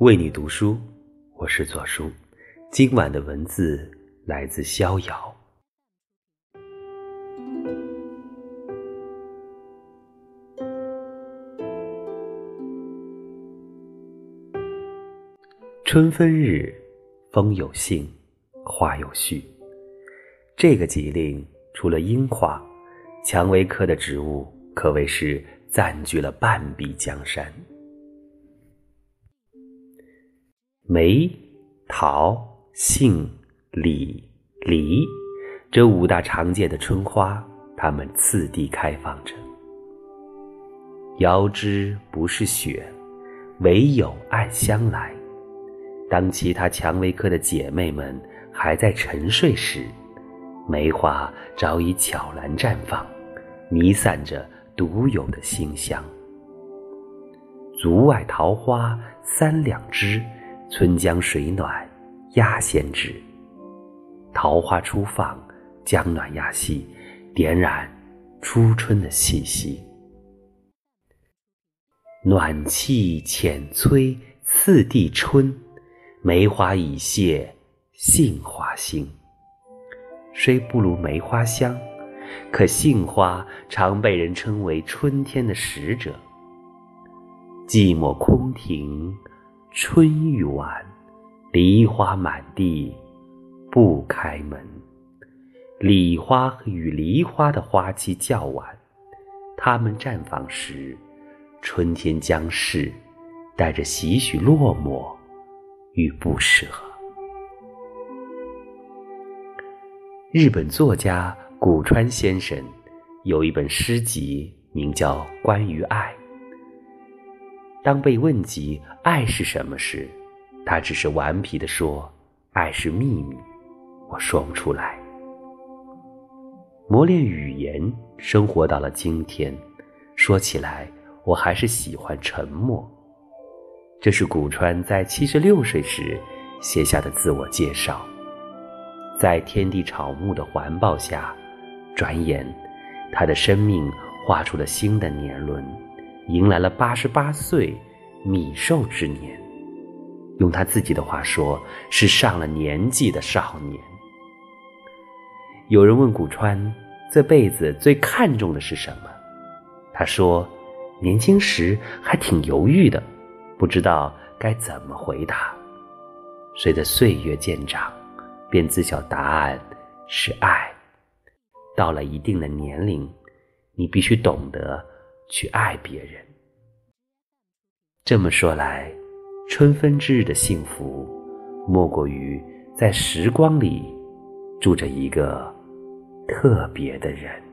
为你读书，我是左叔。今晚的文字来自逍遥。春分日，风有信，花有序。这个吉令，除了樱花，蔷薇科的植物可谓是占据了半壁江山。梅、桃、杏、李、梨，这五大常见的春花，它们次第开放着。遥知不是雪，唯有暗香来。当其他蔷薇科的姐妹们还在沉睡时，梅花早已悄然绽放，弥散着独有的馨香。竹外桃花三两枝。春江水暖鸭先知，桃花初放，江暖鸭细，点染初春的气息。暖气浅催次第春，梅花已谢杏花心。虽不如梅花香，可杏花常被人称为春天的使者。寂寞空庭。春欲晚，梨花满地，不开门。李花与梨花的花期较晚，它们绽放时，春天将逝，带着些许落寞与不舍。日本作家古川先生有一本诗集，名叫《关于爱》。当被问及爱是什么时，他只是顽皮地说：“爱是秘密，我说不出来。”磨练语言，生活到了今天，说起来，我还是喜欢沉默。这是古川在七十六岁时写下的自我介绍。在天地草木的环抱下，转眼，他的生命画出了新的年轮。迎来了八十八岁米寿之年，用他自己的话说，是上了年纪的少年。有人问古川这辈子最看重的是什么，他说：年轻时还挺犹豫的，不知道该怎么回答。随着岁月渐长，便知晓答案是爱。到了一定的年龄，你必须懂得。去爱别人。这么说来，春分之日的幸福，莫过于在时光里住着一个特别的人。